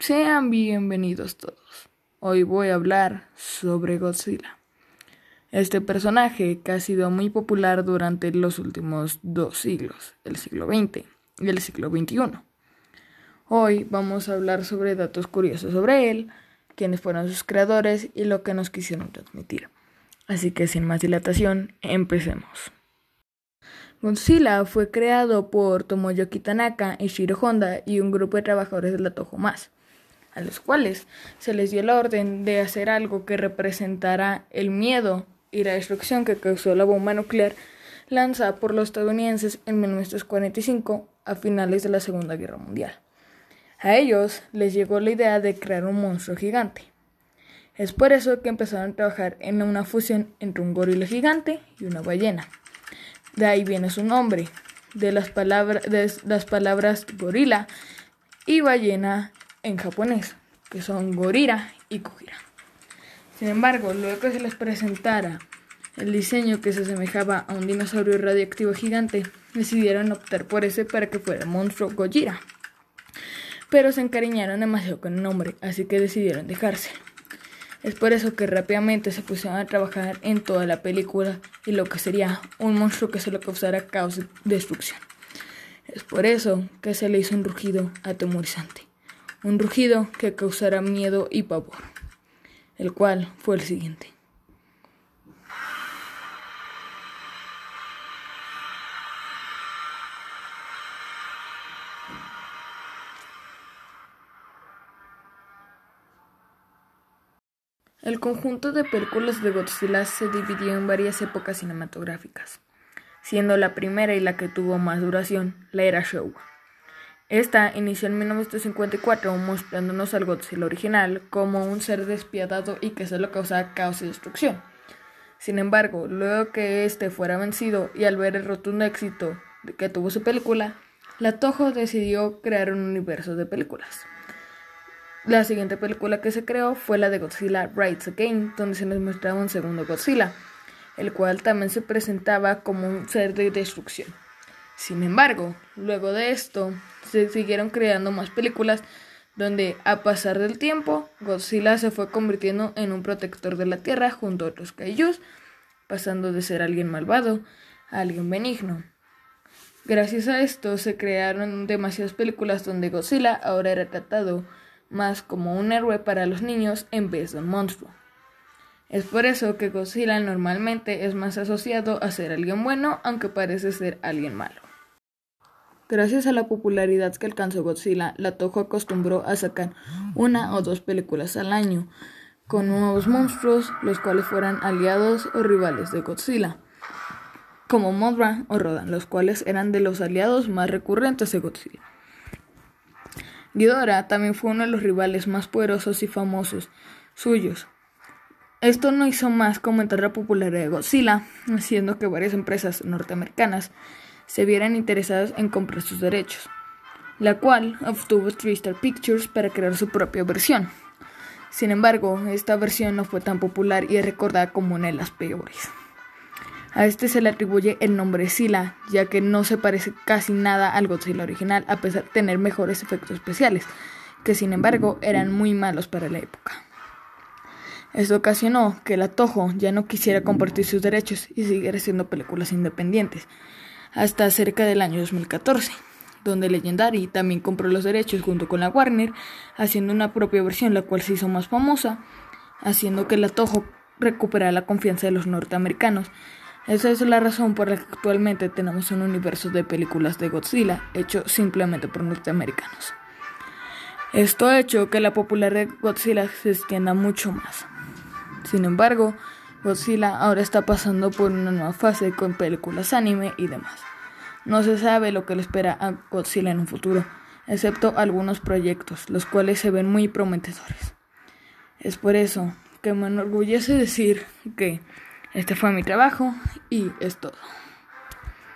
Sean bienvenidos todos. Hoy voy a hablar sobre Godzilla. Este personaje que ha sido muy popular durante los últimos dos siglos, el siglo XX y el siglo XXI. Hoy vamos a hablar sobre datos curiosos sobre él, quiénes fueron sus creadores y lo que nos quisieron transmitir. Así que sin más dilatación, empecemos. Godzilla fue creado por Tomoyoki Tanaka, Shiro Honda y un grupo de trabajadores de la Toho Más, los cuales se les dio la orden de hacer algo que representara el miedo y la destrucción que causó la bomba nuclear lanzada por los estadounidenses en 1945 a finales de la Segunda Guerra Mundial. A ellos les llegó la idea de crear un monstruo gigante. Es por eso que empezaron a trabajar en una fusión entre un gorila gigante y una ballena. De ahí viene su nombre, de las, de las palabras gorila y ballena en japonés, que son gorira y kujira. Sin embargo, luego que se les presentara el diseño que se asemejaba a un dinosaurio radioactivo gigante, decidieron optar por ese para que fuera monstruo Gojira. Pero se encariñaron demasiado con el nombre, así que decidieron dejarse. Es por eso que rápidamente se pusieron a trabajar en toda la película y lo que sería un monstruo que solo causara caos y destrucción. Es por eso que se le hizo un rugido atemorizante, un rugido que causara miedo y pavor, el cual fue el siguiente. El conjunto de películas de Godzilla se dividió en varias épocas cinematográficas, siendo la primera y la que tuvo más duración la era Showa. Esta inició en 1954 mostrándonos al Godzilla original como un ser despiadado y que solo causaba caos y destrucción. Sin embargo, luego que este fuera vencido y al ver el rotundo éxito que tuvo su película, la Toho decidió crear un universo de películas. La siguiente película que se creó fue la de Godzilla Rides Again, donde se nos mostraba un segundo Godzilla, el cual también se presentaba como un ser de destrucción. Sin embargo, luego de esto, se siguieron creando más películas donde, a pasar del tiempo, Godzilla se fue convirtiendo en un protector de la Tierra junto a otros kaijus, pasando de ser alguien malvado a alguien benigno. Gracias a esto se crearon demasiadas películas donde Godzilla ahora era tratado más como un héroe para los niños en vez de un monstruo. Es por eso que Godzilla normalmente es más asociado a ser alguien bueno, aunque parece ser alguien malo. Gracias a la popularidad que alcanzó Godzilla, la Toho acostumbró a sacar una o dos películas al año, con nuevos monstruos, los cuales fueran aliados o rivales de Godzilla, como Mothra o Rodan, los cuales eran de los aliados más recurrentes de Godzilla. Ghidorah también fue uno de los rivales más poderosos y famosos suyos. Esto no hizo más que aumentar la popularidad de Godzilla, haciendo que varias empresas norteamericanas se vieran interesadas en comprar sus derechos, la cual obtuvo Tristar Pictures para crear su propia versión. Sin embargo, esta versión no fue tan popular y es recordada como una de las peores. A este se le atribuye el nombre Sila, ya que no se parece casi nada al Godzilla original, a pesar de tener mejores efectos especiales, que sin embargo eran muy malos para la época. Esto ocasionó que la Toho ya no quisiera compartir sus derechos y siguiera haciendo películas independientes, hasta cerca del año 2014, donde Legendary también compró los derechos junto con la Warner, haciendo una propia versión la cual se hizo más famosa, haciendo que la Toho recuperara la confianza de los norteamericanos esa es la razón por la que actualmente tenemos un universo de películas de Godzilla hecho simplemente por norteamericanos. Esto ha hecho que la popularidad de Godzilla se extienda mucho más. Sin embargo, Godzilla ahora está pasando por una nueva fase con películas anime y demás. No se sabe lo que le espera a Godzilla en un futuro, excepto algunos proyectos, los cuales se ven muy prometedores. Es por eso que me enorgullece decir que este fue mi trabajo y es todo.